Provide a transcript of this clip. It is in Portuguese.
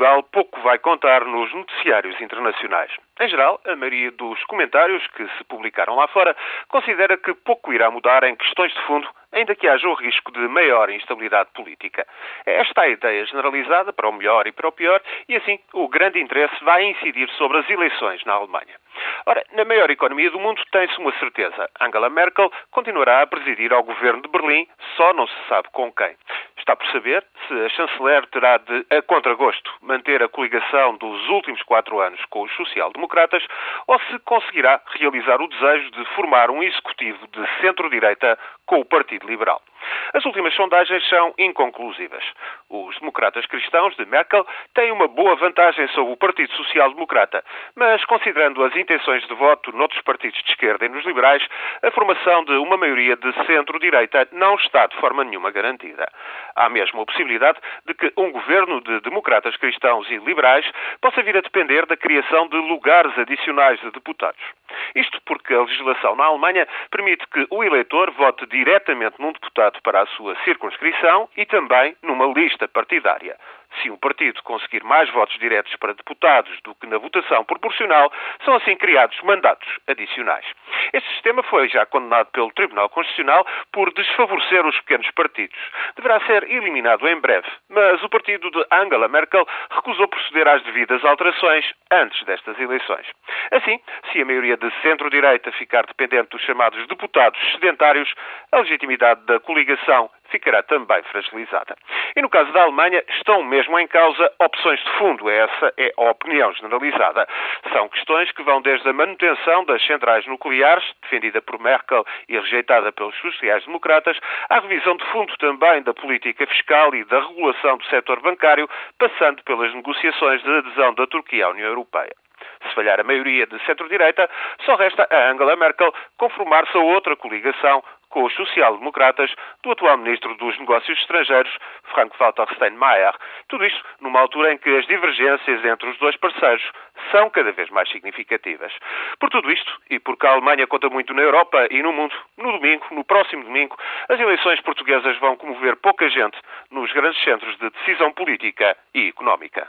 Portugal pouco vai contar nos noticiários internacionais. Em geral, a maioria dos comentários que se publicaram lá fora considera que pouco irá mudar em questões de fundo, ainda que haja o risco de maior instabilidade política. Esta é a ideia generalizada para o melhor e para o pior, e assim o grande interesse vai incidir sobre as eleições na Alemanha. Ora, na maior economia do mundo tem-se uma certeza. Angela Merkel continuará a presidir ao governo de Berlim, só não se sabe com quem. Está por saber se a chanceler terá de, a contragosto, manter a coligação dos últimos quatro anos com os social-democratas ou se conseguirá realizar o desejo de formar um executivo de centro-direita com o Partido Liberal. As últimas sondagens são inconclusivas. Os democratas cristãos de Merkel têm uma boa vantagem sobre o Partido Social Democrata, mas considerando as intenções de voto noutros partidos de esquerda e nos liberais, a formação de uma maioria de centro-direita não está de forma nenhuma garantida. Há mesmo a possibilidade de que um governo de democratas cristãos e liberais possa vir a depender da criação de lugares adicionais de deputados. Isto porque a legislação na Alemanha permite que o eleitor vote diretamente num deputado para a sua circunscrição e também numa lista partidária. Se um partido conseguir mais votos diretos para deputados do que na votação proporcional, são assim criados mandatos adicionais. Este sistema foi já condenado pelo Tribunal Constitucional por desfavorecer os pequenos partidos. Deverá ser eliminado em breve, mas o partido de Angela Merkel recusou proceder às devidas alterações antes destas eleições. Assim, se a maioria de centro-direita ficar dependente dos chamados deputados sedentários, a legitimidade da coligação ficará também fragilizada. E no caso da Alemanha, estão mesmo em causa opções de fundo. Essa é a opinião generalizada. São questões que vão desde a manutenção das centrais nucleares, defendida por Merkel e rejeitada pelos sociais-democratas, à revisão de fundo também da política fiscal e da regulação do setor bancário, passando pelas negociações de adesão da Turquia à União Europeia. Se falhar a maioria de centro-direita, só resta a Angela Merkel conformar-se a outra coligação com os social-democratas do atual Ministro dos Negócios Estrangeiros, Frank-Walter Steinmeier. Tudo isto numa altura em que as divergências entre os dois parceiros são cada vez mais significativas. Por tudo isto, e porque a Alemanha conta muito na Europa e no mundo, no domingo, no próximo domingo, as eleições portuguesas vão comover pouca gente nos grandes centros de decisão política e económica.